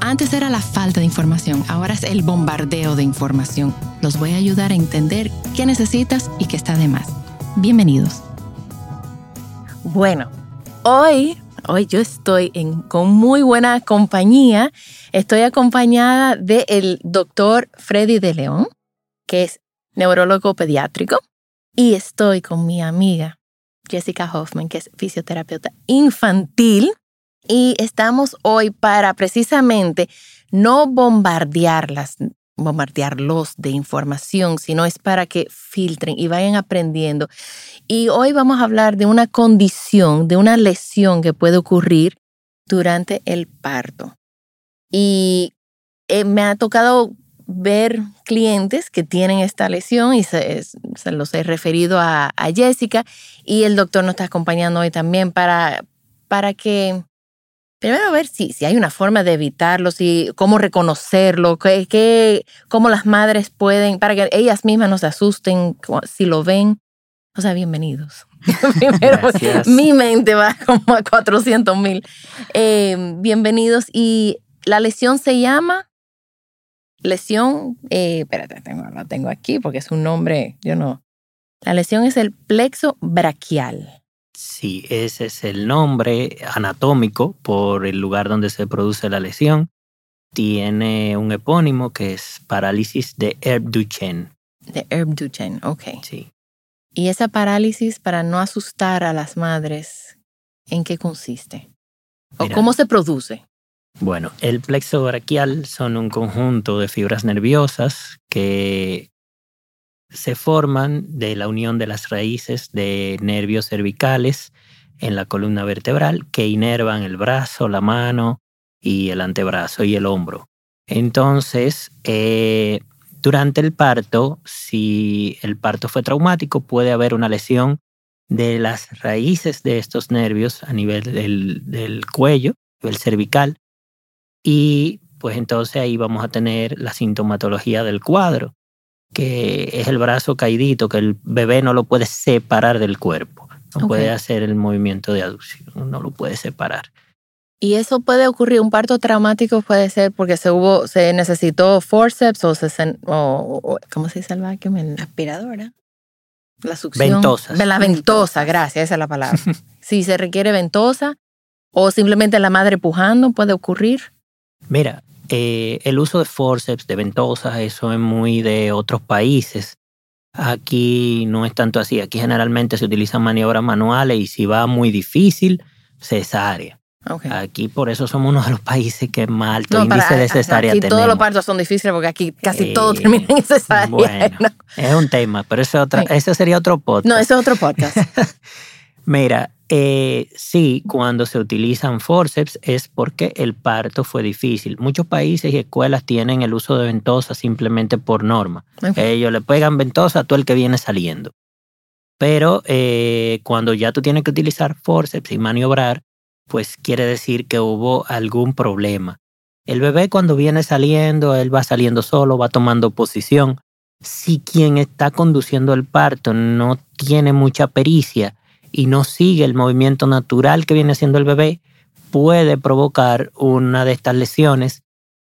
Antes era la falta de información, ahora es el bombardeo de información. Los voy a ayudar a entender qué necesitas y qué está de más. Bienvenidos. Bueno, hoy, hoy yo estoy con muy buena compañía. Estoy acompañada del doctor Freddy de León, que es neurólogo pediátrico, y estoy con mi amiga Jessica Hoffman, que es fisioterapeuta infantil. Y estamos hoy para precisamente no bombardearlas, bombardearlos de información, sino es para que filtren y vayan aprendiendo. Y hoy vamos a hablar de una condición, de una lesión que puede ocurrir durante el parto. Y eh, me ha tocado ver clientes que tienen esta lesión y se, los he referido a, a, Jessica y el doctor nos está acompañando hoy también para, para que primero ver si, si hay una forma de evitarlo, si, cómo reconocerlo, que, que, cómo las madres pueden, para que ellas mismas no se asusten si lo ven. O sea, bienvenidos. Primero, mi mente va como a 400 mil. Eh, bienvenidos. Y la lesión se llama lesión, eh, espérate, tengo, la tengo aquí porque es un nombre, yo no. La lesión es el plexo braquial. Sí, ese es el nombre anatómico por el lugar donde se produce la lesión. Tiene un epónimo que es parálisis de Herb-Duchenne. De Herb-Duchenne, ok. Sí. Y esa parálisis, para no asustar a las madres, ¿en qué consiste? ¿O Mira, cómo se produce? Bueno, el plexo braquial son un conjunto de fibras nerviosas que se forman de la unión de las raíces de nervios cervicales en la columna vertebral que inervan el brazo, la mano y el antebrazo y el hombro. Entonces, eh, durante el parto, si el parto fue traumático, puede haber una lesión de las raíces de estos nervios a nivel del, del cuello, el cervical, y pues entonces ahí vamos a tener la sintomatología del cuadro, que es el brazo caidito, que el bebé no lo puede separar del cuerpo, no Ok. puede hacer el movimiento de aducción, no lo puede separar. Y eso puede ocurrir, un parto traumático puede ser porque se hubo, se necesitó forceps o, se, o- o- ¿cómo se dice el vacuum? El- aspiradora. la succión. Ventosas. De La ventosa, gracias, esa es la palabra. si se requiere ventosa o simplemente la madre pujando, puede ocurrir. Mira, eh, el uso de forceps, de ventosas, eso es muy de otros países. Aquí no es tanto así. Aquí generalmente se utilizan maniobras manuales y si va muy difícil, cesárea. Okay. Aquí por eso somos uno de los países que más alto No, índice para- de cesárea aquí tenemos. todos los partos son difíciles porque aquí casi todo Eh, termina en cesárea. Bueno, ¿no? es un tema, pero eso, es otra, Sí. ese sería otro podcast. No, ese es otro podcast. Mira, eh, sí, cuando se utilizan forceps es porque el parto fue difícil. Muchos países y escuelas tienen el uso de ventosas simplemente por norma. Ellos le pegan ventosa a todo el que viene saliendo. Pero eh, cuando ya tú tienes que utilizar forceps y maniobrar, pues quiere decir que hubo algún problema. El bebé cuando viene saliendo, él va saliendo solo, va tomando posición. Si quien está conduciendo el parto no tiene mucha pericia y no sigue el movimiento natural que viene haciendo el bebé, puede provocar una de estas lesiones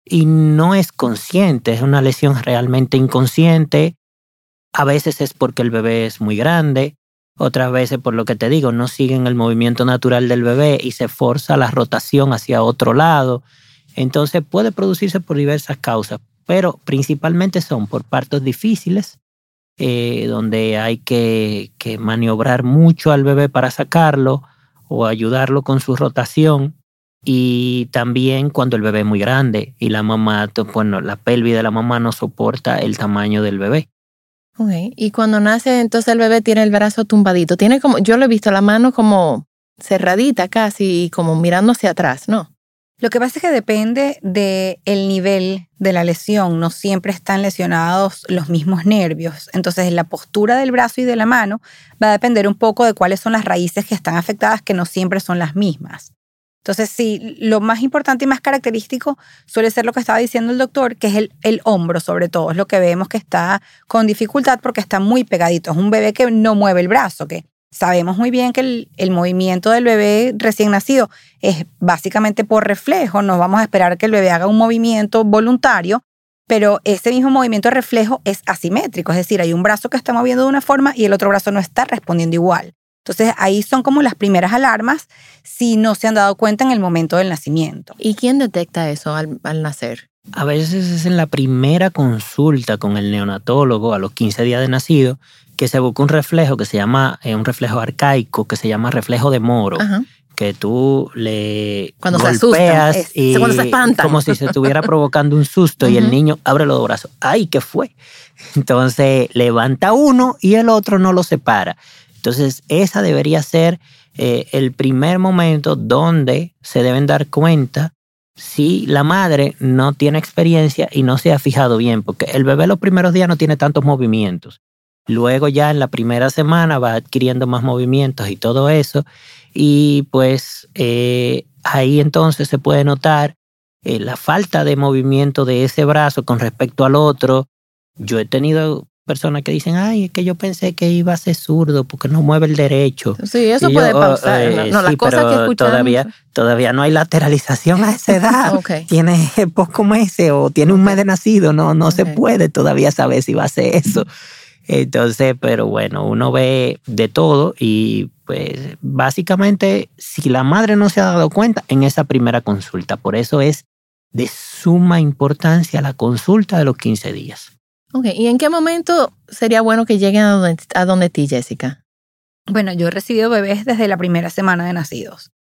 y no es consciente, es una lesión realmente inconsciente. A veces es porque el bebé es muy grande, otras veces por lo que te digo, no siguen el movimiento natural del bebé y se forza la rotación hacia otro lado. Entonces puede producirse por diversas causas, pero principalmente son por partos difíciles eh, donde hay que, que maniobrar mucho al bebé para sacarlo o ayudarlo con su rotación y también cuando el bebé es muy grande y la mamá, bueno, la pelvis de la mamá no soporta el tamaño del bebé. Okay. Y cuando nace, entonces el bebé tiene el brazo tumbadito. Tiene como, yo lo he visto, la mano como cerradita casi y como mirando hacia atrás, ¿no? Lo que pasa es que depende del el nivel de la lesión. No siempre están lesionados los mismos nervios. Entonces, la postura del brazo y de la mano va a depender un poco de cuáles son las raíces que están afectadas, que no siempre son las mismas. Entonces, sí, lo más importante y más característico suele ser lo que estaba diciendo el doctor, que es el, el hombro sobre todo. Es lo que vemos que está con dificultad porque está muy pegadito. Es un bebé que no mueve el brazo, que sabemos muy bien que el, el, movimiento del bebé recién nacido es básicamente por reflejo. No vamos a esperar que el bebé haga un movimiento voluntario, pero ese mismo movimiento de reflejo es asimétrico. Es decir, hay un brazo que está moviendo de una forma y el otro brazo no está respondiendo igual. Entonces ahí son como las primeras alarmas si no se han dado cuenta en el momento del nacimiento. ¿Y quién detecta eso al, al nacer? A veces es en la primera consulta con el neonatólogo a los 15 días de nacido que se busca un reflejo que se llama, eh, un reflejo arcaico que se llama reflejo de moro. Ajá. Que tú le Cuando se golpeas asustan, es- y cuando se espantan. como si se estuviera provocando un susto y el niño abre los brazos. ¡Ay, qué fue! Entonces levanta uno y el otro no lo separa. Entonces esa debería ser eh, el primer momento donde se deben dar cuenta si la madre no tiene experiencia y no se ha fijado bien, porque el bebé los primeros días no tiene tantos movimientos. Luego ya en la primera semana va adquiriendo más movimientos y todo eso. Y pues eh, ahí entonces se puede notar eh, la falta de movimiento de ese brazo con respecto al otro. Yo he tenido personas que dicen, ay, es que yo pensé que iba a ser zurdo porque no mueve el derecho. Sí, eso puede yo, pausar. eh, no, no, las cosas pero que escuchamos. Todavía, todavía no hay lateralización a esa edad. Tiene pocos meses o tiene un mes de nacido, no, no se puede todavía saber si va a hacer eso. Entonces, pero bueno, uno ve de todo y pues básicamente si la madre no se ha dado cuenta en esa primera consulta, por eso es de suma importancia la consulta de los 15 días. Ok, ¿y en qué momento sería bueno que lleguen a donde, a donde ti, Jessica? Bueno, yo he recibido bebés desde la primera semana de nacidos,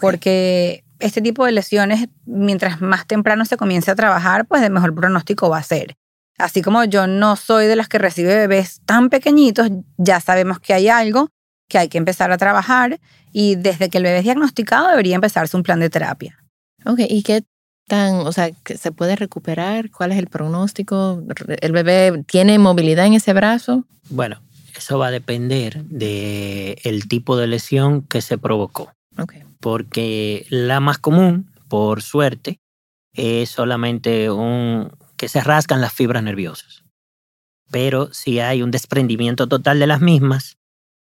porque este tipo de lesiones, mientras más temprano se comience a trabajar, pues de mejor pronóstico va a ser. Así como yo no soy de las que recibe bebés tan pequeñitos, ya sabemos que hay algo que hay que empezar a trabajar y desde que el bebé es diagnosticado debería empezarse un plan de terapia. Ok, ¿y qué tan, o sea, que se puede recuperar? ¿Cuál es el pronóstico? ¿El bebé tiene movilidad en ese brazo? Bueno, eso va a depender del el tipo de lesión que se provocó. Ok. porque la más común, por suerte, es solamente un que se rascan las fibras nerviosas. Pero si hay un desprendimiento total de las mismas,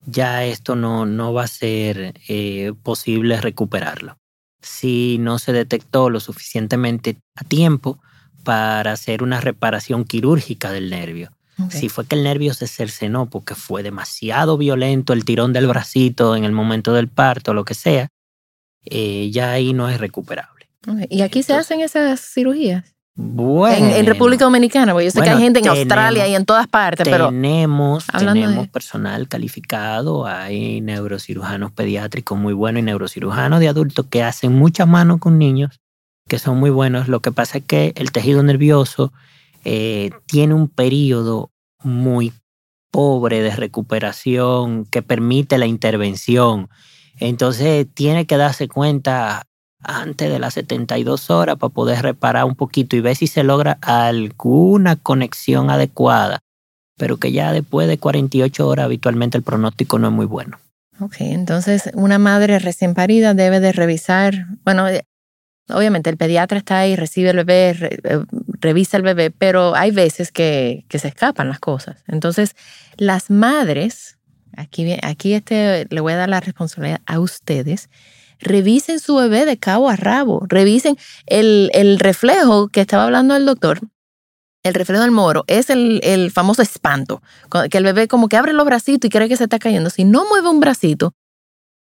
ya esto no, no va a ser eh, posible recuperarlo. Si no se detectó lo suficientemente a tiempo para hacer una reparación quirúrgica del nervio. Si fue que el nervio se cercenó porque fue demasiado violento el tirón del bracito en el momento del parto, lo que sea, eh, ya ahí no es recuperable. ¿Y aquí se hacen esas cirugías? Bueno, En, en República Dominicana, porque yo sé que hay Bueno, gente en tenemos- Australia y en todas partes, pero tenemos, Hablando tenemos de- personal calificado, hay neurocirujanos pediátricos muy buenos y neurocirujanos de adultos que hacen mucha mano con niños, que son muy buenos. Lo que pasa es que el tejido nervioso eh, tiene un periodo muy pobre de recuperación que permite la intervención. Entonces tiene que darse cuenta antes de las 72 horas para poder reparar un poquito y ver si se logra alguna conexión adecuada. Pero que ya después de 48 horas habitualmente el pronóstico no es muy bueno. Ok, entonces una madre recién parida debe de revisar, bueno, eh, obviamente el pediatra está ahí, recibe el bebé, eh, revisa el bebé, pero hay veces que, que se escapan las cosas. Entonces, las madres, aquí, aquí este, le voy a dar la responsabilidad a ustedes, revisen su bebé de cabo a rabo, revisen el, el reflejo que estaba hablando el doctor. El reflejo del moro es el, el famoso espanto, que el bebé como que abre los bracitos y cree que se está cayendo. Si no mueve un bracito,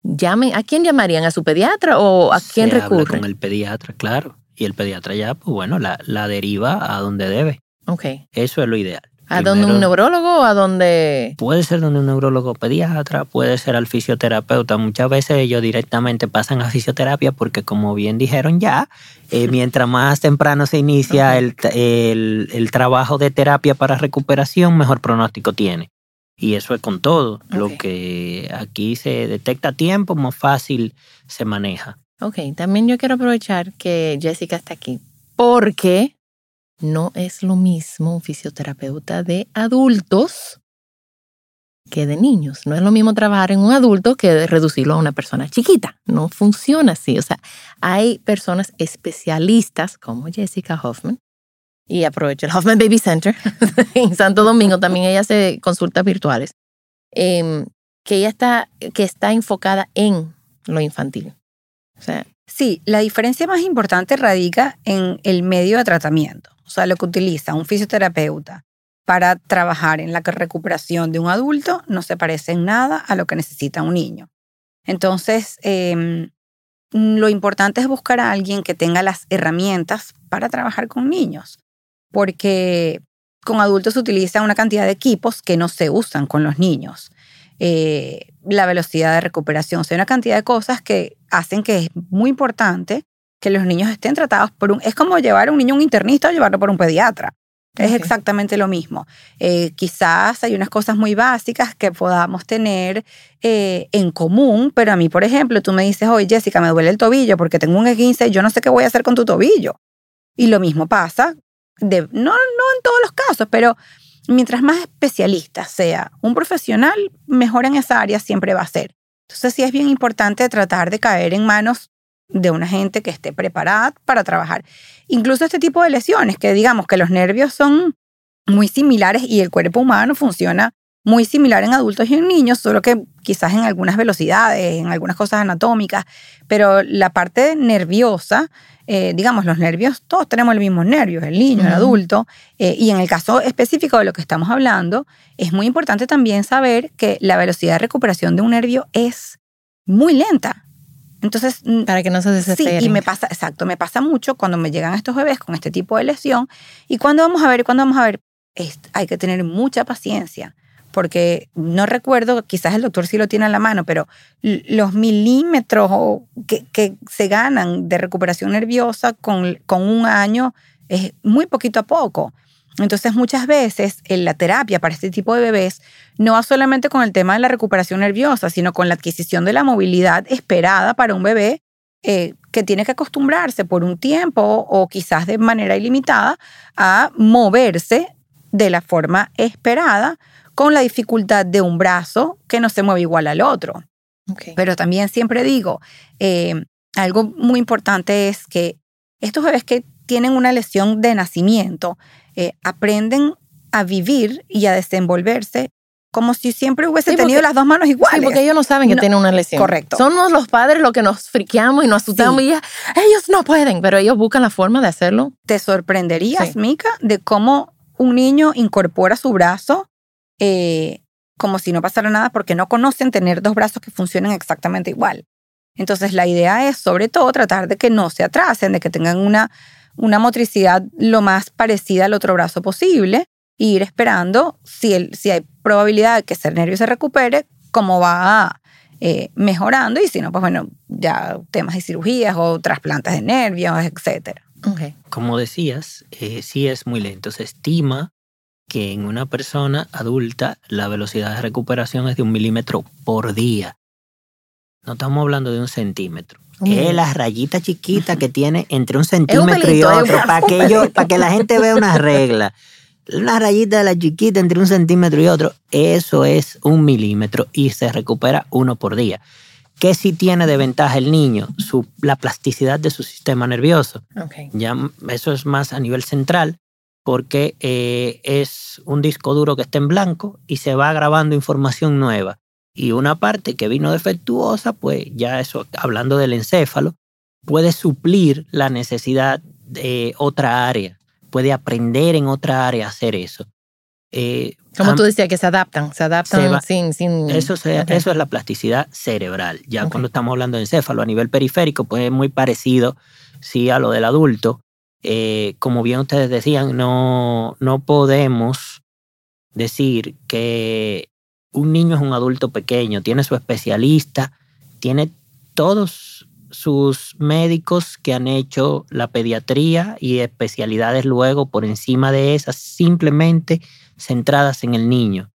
llamen, ¿a quién llamarían? ¿A su pediatra o a quién recurren? con el pediatra, claro. Y el pediatra ya, pues bueno, la, la deriva a donde debe. Ok, Eso es lo ideal. ¿A dónde un neurólogo o a dónde...? Puede ser donde un neurólogo pediatra, puede ser al fisioterapeuta. Muchas veces ellos directamente pasan a fisioterapia porque, como bien dijeron ya, eh, mientras más temprano se inicia el, el- el trabajo de terapia para recuperación, mejor pronóstico tiene. Y eso es con todo. Lo que aquí se detecta a tiempo, más fácil se maneja. Ok, también yo quiero aprovechar que Jessica está aquí porque no es lo mismo un fisioterapeuta de adultos que de niños. No es lo mismo trabajar en un adulto que reducirlo a una persona chiquita. No funciona así. O sea, hay personas especialistas como Jessica Hoffman y aprovecho el Hoffman Baby Center en Santo Domingo. También ella hace consultas virtuales. em, que ella está, que está enfocada en lo infantil. Sí, la diferencia más importante radica en el medio de tratamiento, o sea, lo que utiliza un fisioterapeuta para trabajar en la recuperación de un adulto no se parece en nada a lo que necesita un niño. Entonces, em, lo importante es buscar a alguien que tenga las herramientas para trabajar con niños, porque con adultos se utiliza una cantidad de equipos que no se usan con los niños. Eh, la velocidad de recuperación, o sea, una cantidad de cosas que hacen que es muy importante que los niños estén tratados por un... Es como llevar a un niño a un internista o llevarlo por un pediatra. Es exactamente lo mismo. Eh, quizás hay unas cosas muy básicas que podamos tener eh, en común, pero a mí, por ejemplo, tú me dices, oye, Jessica, me duele el tobillo porque tengo un esguince y yo no sé qué voy a hacer con tu tobillo. Y lo mismo pasa, de, no, no en todos los casos, pero mientras más especialista sea un profesional, mejor en esa área siempre va a ser. Entonces sí es bien importante tratar de caer en manos de una gente que esté preparada para trabajar. Incluso este tipo de lesiones, que digamos que los nervios son muy similares y el cuerpo humano funciona muy similar en adultos y en niños, solo que quizás en algunas velocidades, en algunas cosas anatómicas, pero la parte nerviosa, eh, digamos, los nervios, todos tenemos los mismos nervios, el niño, el Ujú. adulto, eh, y en el caso específico de lo que estamos hablando, es muy importante también saber que la velocidad de recuperación de un nervio es muy lenta. Entonces, mm, para que no se Sí, desesperen. y me pasa, exacto, me pasa mucho cuando me llegan estos bebés con este tipo de lesión. Y cuando vamos a ver, cuando vamos a ver, es- hay que tener mucha paciencia, porque no recuerdo, quizás el doctor sí lo tiene a la mano, pero los milímetros que, que se ganan de recuperación nerviosa con, con un año es muy poquito a poco. Entonces, muchas veces en la terapia para este tipo de bebés no va solamente con el tema de la recuperación nerviosa, sino con la adquisición de la movilidad esperada para un bebé eh, que tiene que acostumbrarse por un tiempo o quizás de manera ilimitada a moverse de la forma esperada con la dificultad de un brazo que no se mueve igual al otro. Pero también siempre digo, eh, algo muy importante es que estos bebés que tienen una lesión de nacimiento eh, aprenden a vivir y a desenvolverse como si siempre hubiese Sí, tenido las dos manos iguales. Sí, porque ellos no saben que No, tienen una lesión. correcto. Somos los padres los que nos friqueamos y nos asustamos Sí. y ya, ellos no pueden, pero ellos buscan la forma de hacerlo. te sorprenderías, Sí. Mica, de cómo un niño incorpora su brazo eh, como si no pasara nada porque no conocen tener dos brazos que funcionen exactamente igual. Entonces la idea es sobre todo tratar de que no se atrasen, de que tengan una, una motricidad lo más parecida al otro brazo posible e ir esperando si, el, si hay probabilidad de que ese nervio se recupere, cómo va eh, mejorando y si no, pues bueno, ya temas de cirugías o trasplantes de nervios, etcétera. Ok. Como decías, eh, sí es muy lento. Se estima que en una persona adulta la velocidad de recuperación es de un milímetro por día. No estamos hablando de un centímetro. Es la rayita chiquita que tiene entre un centímetro y otro, para que, yo- para que la gente vea una regla. Una rayita de la chiquita entre un centímetro y otro, eso es un milímetro y se recupera uno por día. ¿Qué sí tiene de ventaja el niño? Su, la plasticidad de su sistema nervioso. Ya eso es más a nivel central porque eh, es un disco duro que está en blanco y se va grabando información nueva. Y una parte que vino defectuosa, pues ya eso, hablando del encéfalo, puede suplir la necesidad de otra área, puede aprender en otra área a hacer eso. Eh, Como tú decías, que se adaptan, se adaptan Se va- sin, sin... eso, se- eso es la plasticidad cerebral. Ya cuando estamos hablando de encéfalo a nivel periférico, pues es muy parecido sí, a lo del adulto. Eh, como bien ustedes decían, no, no podemos decir que un niño es un adulto pequeño, tiene su especialista, tiene todos sus médicos que han hecho la pediatría y especialidades luego por encima de esas, simplemente centradas en el niño.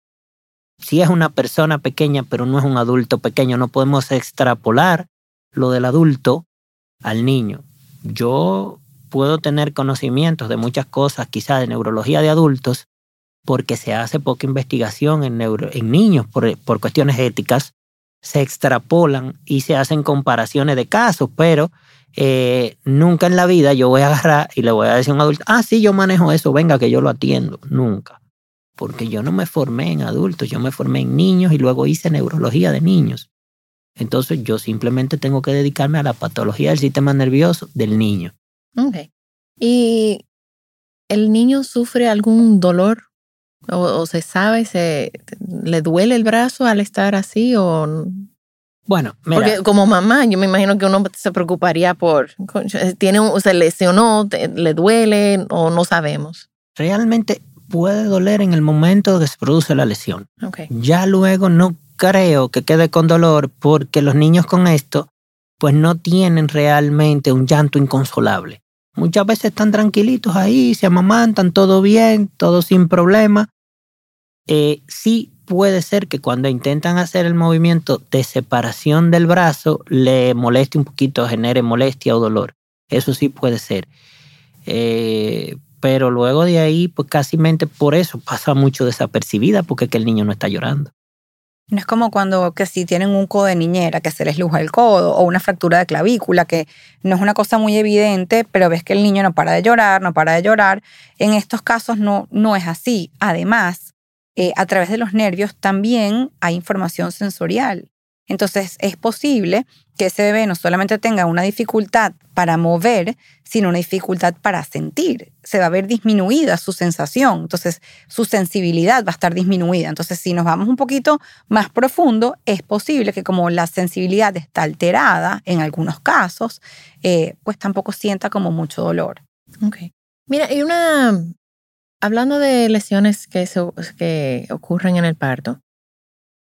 Si es una persona pequeña, pero no es un adulto pequeño, no podemos extrapolar lo del adulto al niño. Yo puedo tener conocimientos de muchas cosas, quizá de neurología de adultos, porque se hace poca investigación en, en niños por, por cuestiones éticas, se extrapolan y se hacen comparaciones de casos, pero eh, nunca en la vida yo voy a agarrar y le voy a decir a un adulto, ah, sí, yo manejo eso, venga que yo lo atiendo. Nunca. Porque yo no me formé en adultos, yo me formé en niños y luego hice neurología de niños. Entonces yo simplemente tengo que dedicarme a la patología del sistema nervioso del niño. Ok. ¿Y el niño sufre algún dolor? ¿O, se sabe, se, le duele el brazo al estar así? O... Bueno, mira. Porque como mamá, yo me imagino que uno se preocuparía por, tiene un, se lesionó, le duele o no sabemos. Realmente puede doler en el momento que se produce la lesión. Okay. Ya luego no creo que quede con dolor porque los niños con esto pues no tienen realmente un llanto inconsolable. Muchas veces están tranquilitos ahí, se amamantan, todo bien, todo sin problema. Eh, sí puede ser que cuando intentan hacer el movimiento de separación del brazo le moleste un poquito, genere molestia o dolor. Eso sí puede ser. Eh, pero luego de ahí, pues casi por eso pasa mucho desapercibida porque es que el niño no está llorando. No es como cuando que si tienen un codo de niñera, que se les luja el codo, o una fractura de clavícula, que no es una cosa muy evidente, pero ves que el niño no para de llorar, no para de llorar. En estos casos no, no es así. Además, eh, a través de los nervios también hay información sensorial. Entonces es posible que ese bebé no solamente tenga una dificultad para mover, sino una dificultad para sentir. Se va a ver disminuida su sensación, entonces su sensibilidad va a estar disminuida. Entonces si nos vamos un poquito más profundo, es posible que como la sensibilidad está alterada en algunos casos, eh, pues tampoco sienta como mucho dolor. Mira, y una, hablando de lesiones que, que ocurren en el parto,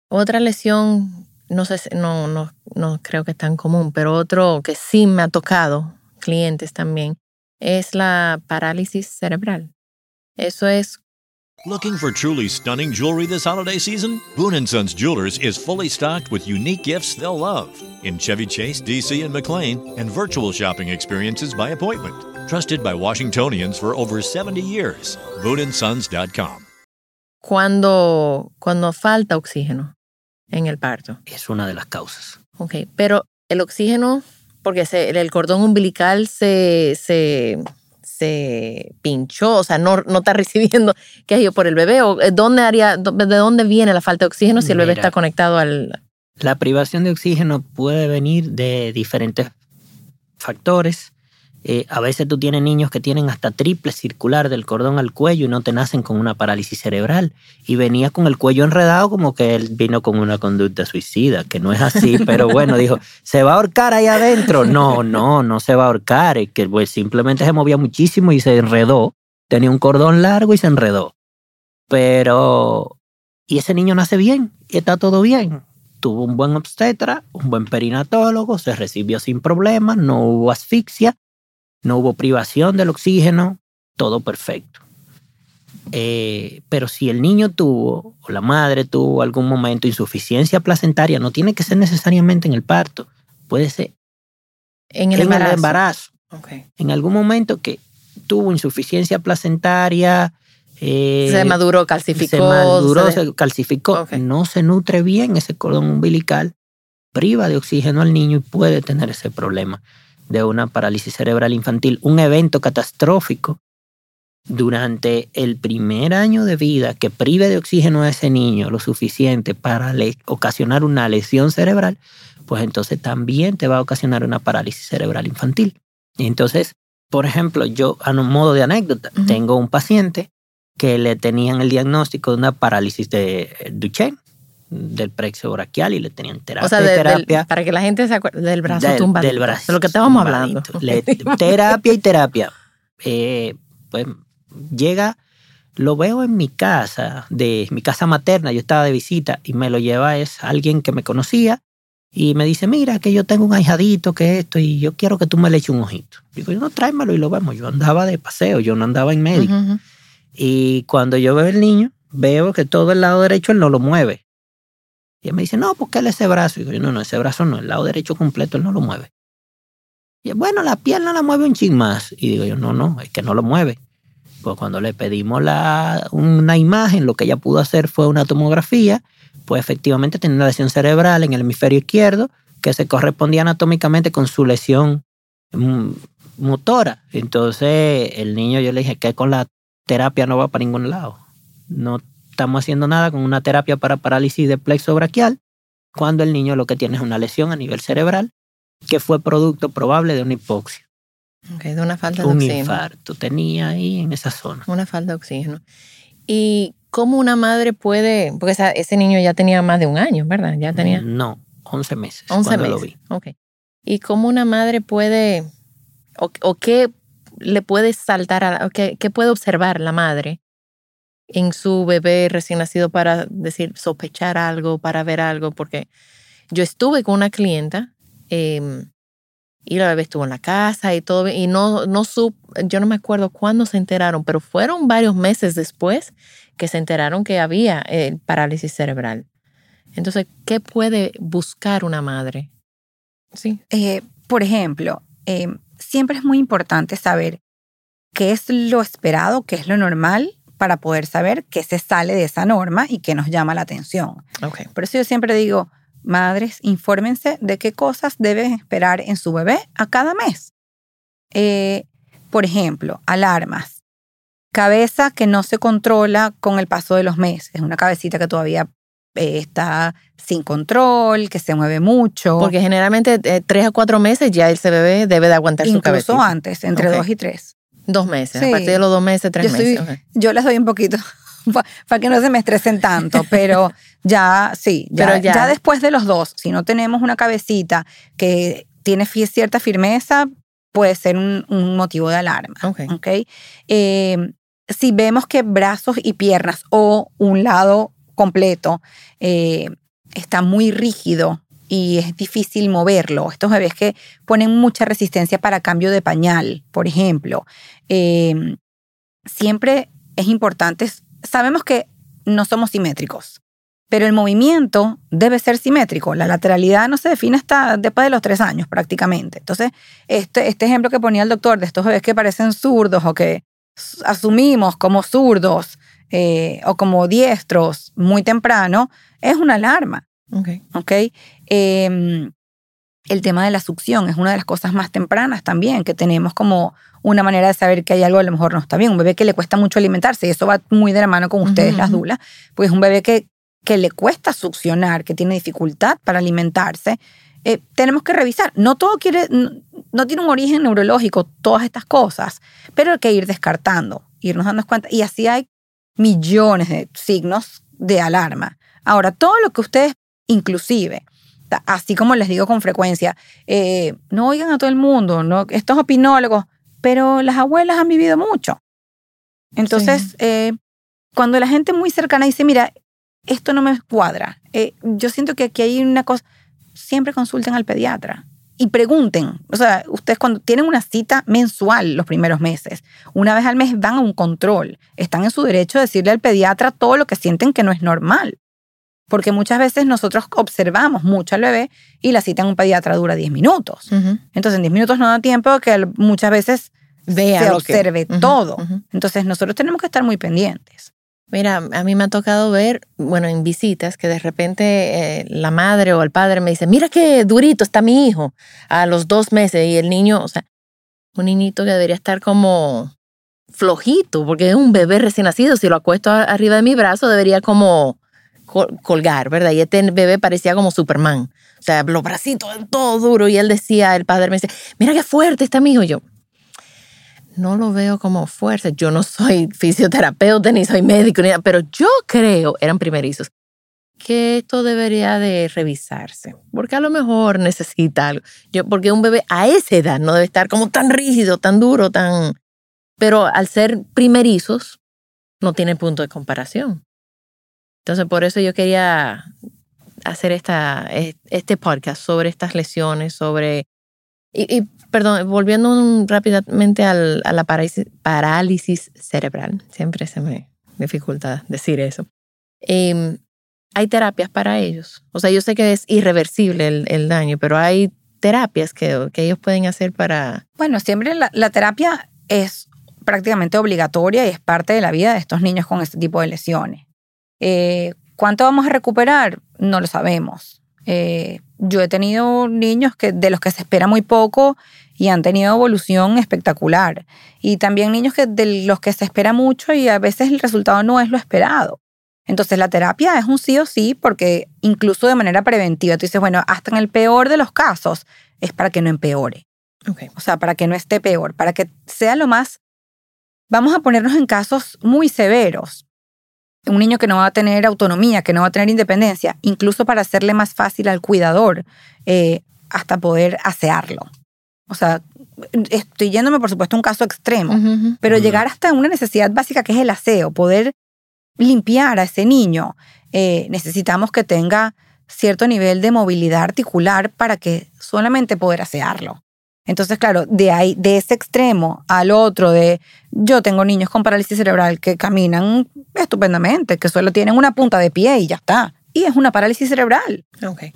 otra lesión no sé, no, no, no creo que es tan común, pero otro que sí me ha tocado, clientes también, es la parálisis cerebral. Eso es Looking for truly stunning jewelry this holiday season? Boone & Sons Jewelers is fully stocked with unique gifts they'll love in Chevy Chase, DC, and McLean, and virtual shopping experiences by appointment. Trusted by Washingtonians for over 70 years. BooneAndSons.com. Cuando, cuando falta oxígeno en el parto. Es una de las causas. Ok, pero el oxígeno, porque el cordón umbilical se, se, se pinchó, o sea, no, no está recibiendo qué yo por el bebé, o eh, dónde haría, de dónde viene la falta de oxígeno si el bebé está conectado al... La privación de oxígeno puede venir de diferentes factores. Eh, a veces tú tienes niños que tienen hasta triple circular del cordón al cuello y no te nacen con una parálisis cerebral. Y venía con el cuello enredado como que él vino con una conducta suicida, que no es así, pero bueno, dijo, ¿se va a ahorcar ahí adentro? No, no, no se va a ahorcar, es que pues, simplemente se movía muchísimo y se enredó. Tenía un cordón largo y se enredó. Pero, y ese niño nace bien y está todo bien. Tuvo un buen obstetra, un buen perinatólogo, se recibió sin problemas, no hubo asfixia no hubo privación del oxígeno, todo perfecto. Eh, pero si el niño tuvo o la madre tuvo algún momento insuficiencia placentaria, no tiene que ser necesariamente en el parto, puede ser en el embarazo. En algún momento que tuvo insuficiencia placentaria. Eh, se maduró, calcificó. Se maduró, se, calcificó. No se nutre bien ese cordón umbilical, priva de oxígeno al niño y puede tener ese problema de una parálisis cerebral infantil, un evento catastrófico durante el primer año de vida que prive de oxígeno a ese niño lo suficiente para ocasionar una lesión cerebral, pues entonces también te va a ocasionar una parálisis cerebral infantil. Y entonces, por ejemplo, yo a un modo de anécdota, tengo un paciente que le tenían el diagnóstico de una parálisis de Duchenne del plexo braquial y le tenían terapia. O sea, terapia para que la gente se acuerde del brazo tumbado. Del brazo de lo que estábamos hablando. terapia y terapia. Eh, pues llega lo veo en mi casa, de mi casa materna, yo estaba de visita y me lo lleva es alguien que me conocía y me dice, mira, que yo tengo un ahijadito, que esto, y yo quiero que tú me le eches un ojito. Digo, yo no, tráemelo y lo vemos. Yo andaba de paseo, yo no andaba en médico. Ujú, ujú. Y cuando yo veo el niño, veo que todo el lado derecho él no lo mueve. Y él me dice, no, porque él ese brazo. Y digo, yo, no, no, ese brazo no, el lado derecho completo él no lo mueve. Y bueno, la pierna la mueve un ching más. Y digo yo, no, no, es que no lo mueve. Pues cuando le pedimos la, una imagen, lo que ella pudo hacer fue una tomografía, pues efectivamente tenía una lesión cerebral en el hemisferio izquierdo que se correspondía anatómicamente con su lesión mm, motora. Entonces el niño yo le dije que con la terapia no va para ningún lado. No estamos haciendo nada con una terapia para parálisis de plexo braquial cuando el niño lo que tiene es una lesión a nivel cerebral que fue producto probable de una hipoxia, Ok, de una falta de un oxígeno. infarto tenía ahí en esa zona. Una falta de oxígeno. ¿Y cómo una madre puede, porque esa- ese niño ya tenía más de un año, ¿verdad? Ya tenía No, 11 meses 11 cuando meses. lo vi. Ok. ¿Y cómo una madre puede, o, o qué le puede saltar, a, o qué, qué puede observar la madre en su bebé recién nacido para decir, sospechar algo, para ver algo? Porque yo estuve con una clienta eh, y la bebé estuvo en la casa y todo, y no, no sup, yo no me acuerdo cuándo se enteraron, pero fueron varios meses después que se enteraron que había eh, parálisis cerebral. Entonces, ¿qué puede buscar una madre? Sí. Eh, por ejemplo, eh, siempre es muy importante saber qué es lo esperado, qué es lo normal, para poder saber qué se sale de esa norma y qué nos llama la atención. Por eso yo siempre digo, madres, infórmense de qué cosas deben esperar en su bebé a cada mes. Eh, por ejemplo, alarmas. Cabeza que no se controla con el paso de los meses. Una cabecita que todavía eh, está sin control, que se mueve mucho. Porque generalmente eh, tres a cuatro meses ya ese bebé debe de aguantar su incluso cabeza. antes, entre dos y tres. Dos meses. Sí. A partir de los dos meses, tres Yo soy- meses. Yo les doy un poquito para que no se me estresen tanto, pero ya, sí, ya, Pero ya. ya después de los dos, si no tenemos una cabecita que tiene cierta firmeza, puede ser un, un motivo de alarma. Ok. ¿ok? Eh, si vemos que brazos y piernas o un lado completo eh, está muy rígido y es difícil moverlo, estos bebés que ponen mucha resistencia para cambio de pañal, por ejemplo, eh, siempre es importante, sabemos que no somos simétricos, pero el movimiento debe ser simétrico. La lateralidad no se define hasta después de los tres años prácticamente. Entonces, este, este ejemplo que ponía el doctor de estos bebés que parecen zurdos o que asumimos como zurdos eh, o como diestros muy temprano, es una alarma. Ok. ¿ok? Eh, el tema de la succión es una de las cosas más tempranas también, que tenemos como una manera de saber que hay algo a lo mejor no está bien. Un bebé que le cuesta mucho alimentarse, y eso va muy de la mano con ustedes, las dulas, pues un bebé que, que le cuesta succionar, que tiene dificultad para alimentarse, eh, tenemos que revisar. No todo quiere, no, no tiene un origen neurológico, todas estas cosas, pero hay que ir descartando, irnos dando cuenta. Y así hay millones de signos de alarma. Ahora, todo lo que ustedes, inclusive, así como les digo con frecuencia, eh, no oigan a todo el mundo, no, estos opinólogos, pero las abuelas han vivido mucho. Entonces, eh, cuando la gente muy cercana dice, mira, esto no me cuadra, eh, yo siento que aquí hay una cosa, siempre consulten al pediatra y pregunten. O sea, ustedes cuando tienen una cita mensual los primeros meses, una vez al mes van a un control, están en su derecho de decirle al pediatra todo lo que sienten que no es normal. Porque muchas veces nosotros observamos mucho al bebé y la cita en un pediatra dura 10 minutos. Entonces, en 10 minutos no da tiempo que muchas veces Vea se que- observe todo. Entonces, nosotros tenemos que estar muy pendientes. Mira, a mí me ha tocado ver, bueno, en visitas, que de repente eh, la madre o el padre me dice, mira qué durito está mi hijo a los dos meses y el niño, o sea, un niñito que debería estar como flojito, porque es un bebé recién nacido, si lo acuesto arriba de mi brazo debería como colgar, ¿verdad? Y este bebé parecía como Superman, o sea, los bracitos todo duro y él decía, el padre me dice, mira qué fuerte está mi hijo, Y yo, no lo veo como fuerza. Yo no soy fisioterapeuta ni soy médico, ni nada, pero yo creo, eran primerizos, que esto debería de revisarse, porque a lo mejor necesita algo. Yo, porque un bebé a esa edad no debe estar como tan rígido, tan duro, tan... Pero al ser primerizos, no tiene punto de comparación. Entonces, por eso yo quería hacer esta, este podcast sobre estas lesiones, sobre... Y, perdón, volviendo rápidamente al, a la parálisis, parálisis, cerebral, siempre se me dificulta decir eso. Em, hay terapias para ellos. O sea, yo sé que es irreversible el, el daño, pero hay terapias que, que, ellos pueden hacer para... Bueno, siempre la, la terapia es prácticamente obligatoria y es parte de la vida de estos niños con este tipo de lesiones. Eh, ¿Cuánto vamos a recuperar? No lo sabemos. Eh, yo he tenido niños que, de los que se espera muy poco y han tenido evolución espectacular. Y también niños que, de los que se espera mucho y a veces el resultado no es lo esperado. Entonces la terapia es un sí o sí porque incluso de manera preventiva, tú dices, bueno, hasta en el peor de los casos es para que no empeore. O sea, para que no esté peor, para que sea lo más... Vamos a ponernos en casos muy severos un niño que no va a tener autonomía, que no va a tener independencia, incluso para hacerle más fácil al cuidador eh, hasta poder asearlo. O sea, estoy yéndome, por supuesto, a un caso extremo, pero llegar hasta una necesidad básica que es el aseo, poder limpiar a ese niño, eh, necesitamos que tenga cierto nivel de movilidad articular para que solamente poder asearlo. Entonces, claro, de ahí, de ese extremo al otro, de yo tengo niños con parálisis cerebral que caminan estupendamente, que solo tienen una punta de pie y ya está. Y es una parálisis cerebral. Okay.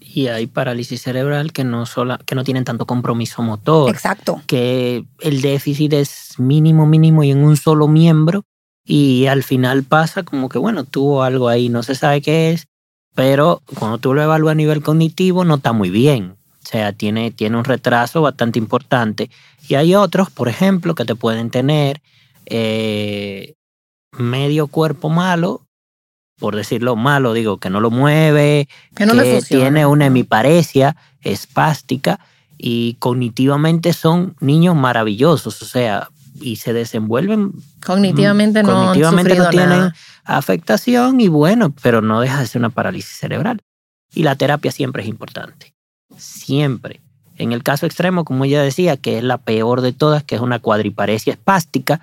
y, hay parálisis cerebral que no, sola, que no tienen tanto compromiso motor. Exacto. Que el déficit es mínimo, mínimo y en un solo miembro. Y al final pasa como que, bueno, tuvo algo ahí, no se sabe qué es, pero cuando tú lo evalúas a nivel cognitivo no está muy bien. O sea, tiene, tiene un retraso bastante importante. Y hay otros, por ejemplo, que te pueden tener eh, medio cuerpo malo, por decirlo malo, digo, que no lo mueve, que, no tiene una hemiparesia espástica y cognitivamente son niños maravillosos, o sea, y se desenvuelven cognitivamente no, cognitivamente no tienen afectación y bueno, pero no deja de ser una parálisis cerebral. Y la terapia siempre es importante siempre. En el caso extremo, como ya decía, que es la peor de todas, que es una cuadriparesia espástica,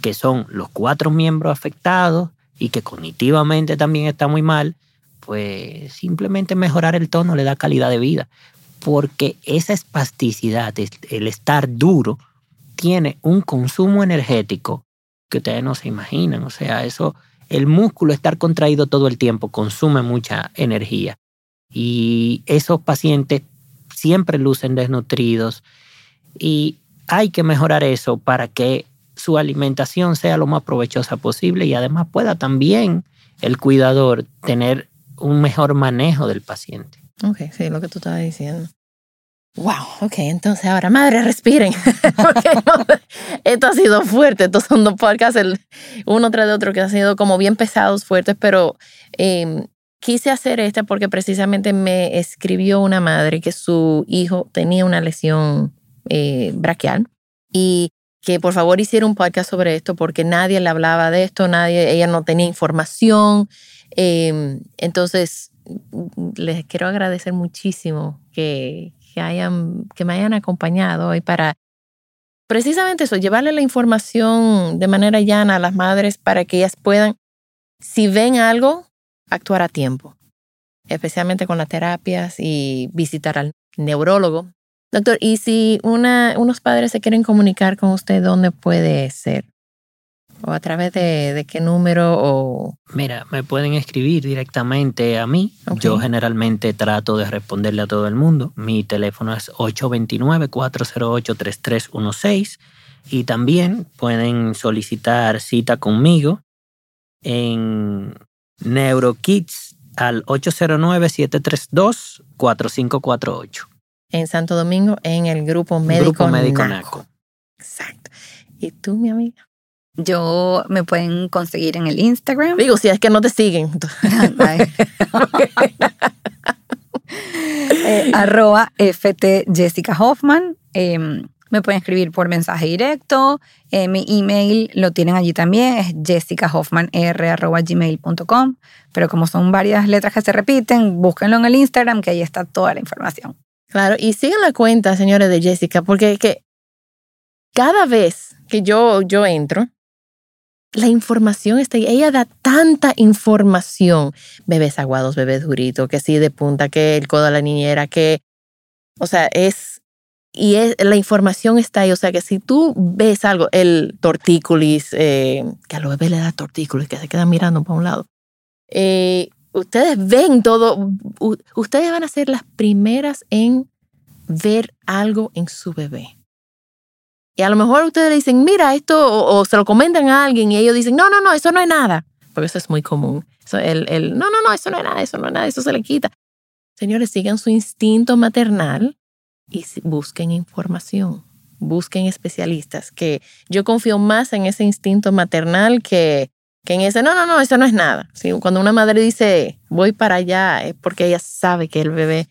que son los cuatro miembros afectados y que cognitivamente también está muy mal, pues simplemente mejorar el tono le da calidad de vida. Porque esa espasticidad, el estar duro, tiene un consumo energético que ustedes no se imaginan. O sea, eso, el músculo estar contraído todo el tiempo consume mucha energía y esos pacientes siempre lucen desnutridos y hay que mejorar eso para que su alimentación sea lo más provechosa posible y además pueda también el cuidador tener un mejor manejo del paciente. Ok, sí, lo que tú estabas diciendo. Wow, ok, entonces ahora, madre, respiren. esto ha sido fuerte. Estos son dos podcasts, el, uno tras de otro, que han sido como bien pesados, fuertes, pero eh, quise hacer esta porque precisamente me escribió una madre que su hijo tenía una lesión eh, braquial y que por favor hiciera un podcast sobre esto porque nadie le hablaba de esto, nadie, ella no tenía información. Em, entonces, les quiero agradecer muchísimo que, hayan, que me hayan acompañado hoy para precisamente eso, llevarle la información de manera llana a las madres para que ellas puedan, si ven algo, actuar a tiempo, especialmente con las terapias y visitar al neurólogo. Doctor, y si una, unos padres se quieren comunicar con usted, ¿dónde puede ser? ¿O a través de, qué número? O... Mira, me pueden escribir directamente a mí. Yo generalmente trato de responderle a todo el mundo. Mi teléfono es 829-408-3316 y también pueden solicitar cita conmigo en NeuroKids al 809-732-4548. En Santo Domingo, en el Grupo Médico, Médico NACO. Exacto. ¿Y tú, mi amiga? Yo me pueden conseguir en el Instagram. Digo, si es que no te siguen. eh, arroba FT Jessica Hoffman. Eh, me pueden escribir por mensaje directo. Eh, mi email lo tienen allí también, es jessicahoffmanr.gmail.com. Pero como son varias letras que se repiten, búsquenlo en el Instagram, que ahí está toda la información. Claro, y sigan la cuenta, señores, de Jessica, porque que cada vez que yo, yo entro, la información está ahí. Ella da tanta información. Bebés aguados, bebés duritos, que sí de punta, que el codo a la niñera, que, o sea, es, y es, la información está ahí. O sea, que si tú ves algo, el tortícolis, eh, que a los bebés le da tortícolis, que se quedan mirando para un lado. Eh, ustedes ven todo, ustedes van a ser las primeras en ver algo en su bebé. Y a lo mejor ustedes le dicen, mira, esto, o, se lo comentan a alguien y ellos dicen, no, no, no, eso no es nada. Porque eso es muy común. el, el, no, no, no, eso no es nada, eso no es nada, eso se le quita. Señores, sigan su instinto maternal y busquen información, busquen especialistas, que yo confío más en ese instinto maternal que, que en ese, no, no, no, eso no es nada. Cuando una madre dice, voy para allá, es porque ella sabe que el bebé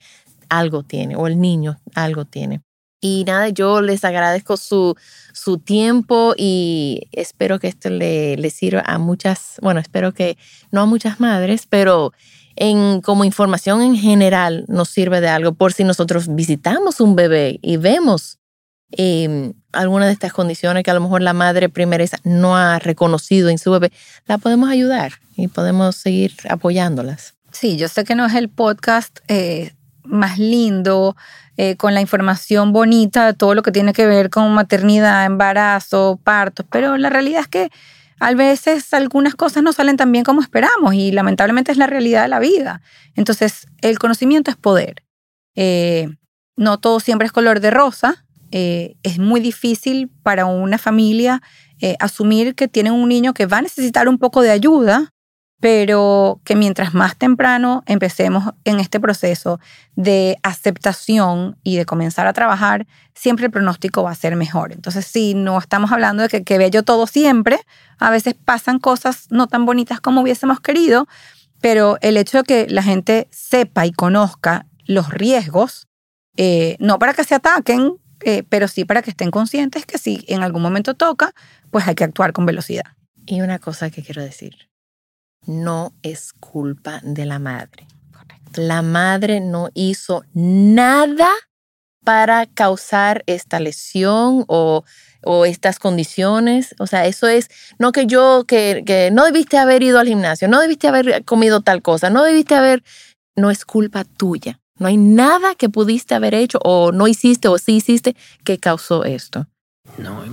algo tiene o el niño algo tiene. Y nada, yo les agradezco su, su tiempo y espero que esto le, le, sirva a muchas, bueno, espero que no a muchas madres, pero en, como información en general nos sirve de algo por si nosotros visitamos un bebé y vemos eh, alguna de estas condiciones que a lo mejor la madre primeriza no ha reconocido en su bebé, la podemos ayudar y podemos seguir apoyándolas. Sí, yo sé que no es el podcast eh, más lindo, eh, con la información bonita de todo lo que tiene que ver con maternidad, embarazo, partos, pero la realidad es que a veces algunas cosas no salen tan bien como esperamos y lamentablemente es la realidad de la vida. Entonces, el conocimiento es poder. Eh, no todo siempre es color de rosa. Eh, es muy difícil para una familia asumir que tiene un niño que va a necesitar un poco de ayuda pero que mientras más temprano empecemos en este proceso de aceptación y de comenzar a trabajar, siempre el pronóstico va a ser mejor. Entonces, si no estamos hablando de que, que bello todo siempre, a veces pasan cosas no tan bonitas como hubiésemos querido, pero el hecho de que la gente sepa y conozca los riesgos, eh, no para que se ataquen, eh, pero sí para que estén conscientes que si en algún momento toca, pues hay que actuar con velocidad. Y una cosa que quiero decir, no es culpa de la madre. La madre no hizo nada para causar esta lesión o, estas condiciones. O sea, eso es, no que yo, que, que no debiste haber ido al gimnasio, no debiste haber comido tal cosa, no debiste haber, no es culpa tuya. No hay nada que pudiste haber hecho o no hiciste o sí hiciste que causó esto. No,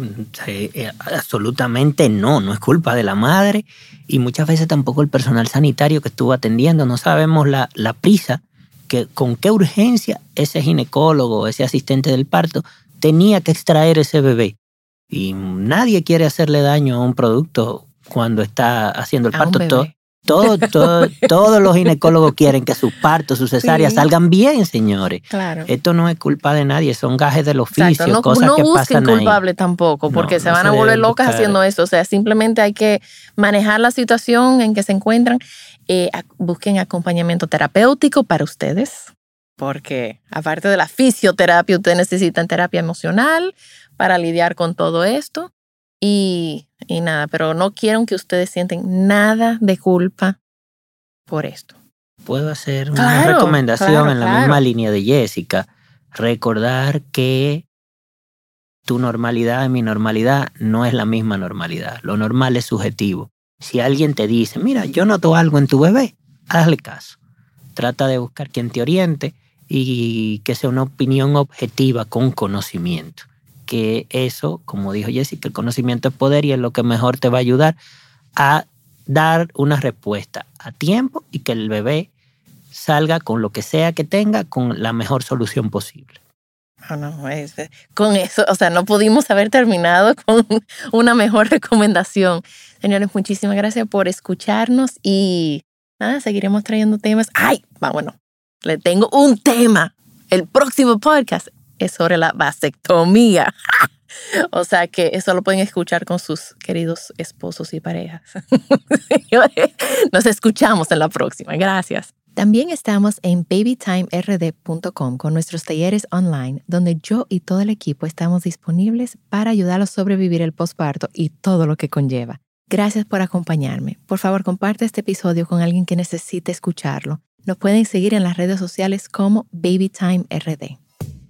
eh, absolutamente no, no es culpa de la madre y muchas veces tampoco el personal sanitario que estuvo atendiendo. No sabemos la, la prisa, que, con qué urgencia ese ginecólogo, ese asistente del parto tenía que extraer ese bebé. Y nadie quiere hacerle daño a un producto cuando está haciendo el parto. Todo, todo, todo, todos los ginecólogos quieren que sus partos, sus cesáreas salgan bien, señores. Claro. Esto no es culpa de nadie, son gajes del oficio, no, cosas no que busquen culpable tampoco, porque se van a volver locas haciendo eso. O sea, simplemente hay que manejar la situación en que se encuentran. Eh, busquen acompañamiento terapéutico para ustedes, porque aparte de la fisioterapia, ustedes necesitan terapia emocional para lidiar con todo esto. Y, y nada, pero no quiero que ustedes sienten nada de culpa por esto. Puedo hacer una recomendación en la misma línea de Jessica. Recordar que tu normalidad y mi normalidad no es la misma normalidad. Lo normal es subjetivo. Si alguien te dice, mira, yo noto algo en tu bebé, hazle caso. Trata de buscar quien te oriente y que sea una opinión objetiva con conocimiento que eso, como dijo Jessica, el conocimiento es poder y es lo que mejor te va a ayudar a dar una respuesta a tiempo y que el bebé salga con lo que sea que tenga con la mejor solución posible. Ah, no, es, con eso, o sea, no pudimos haber terminado con una mejor recomendación. Señores, muchísimas gracias por escucharnos y nada, seguiremos trayendo temas. Ay, bueno, le tengo un tema. El próximo podcast es sobre la vasectomía. o sea que eso lo pueden escuchar con sus queridos esposos y parejas. Nos escuchamos en la próxima. Gracias. También estamos en babytimerd.com con nuestros talleres online, donde yo y todo el equipo estamos disponibles para ayudarlos a sobrevivir el posparto y todo lo que conlleva. Gracias por acompañarme. Por favor, comparte este episodio con alguien que necesite escucharlo. Nos pueden seguir en las redes sociales como BabyTimeRD.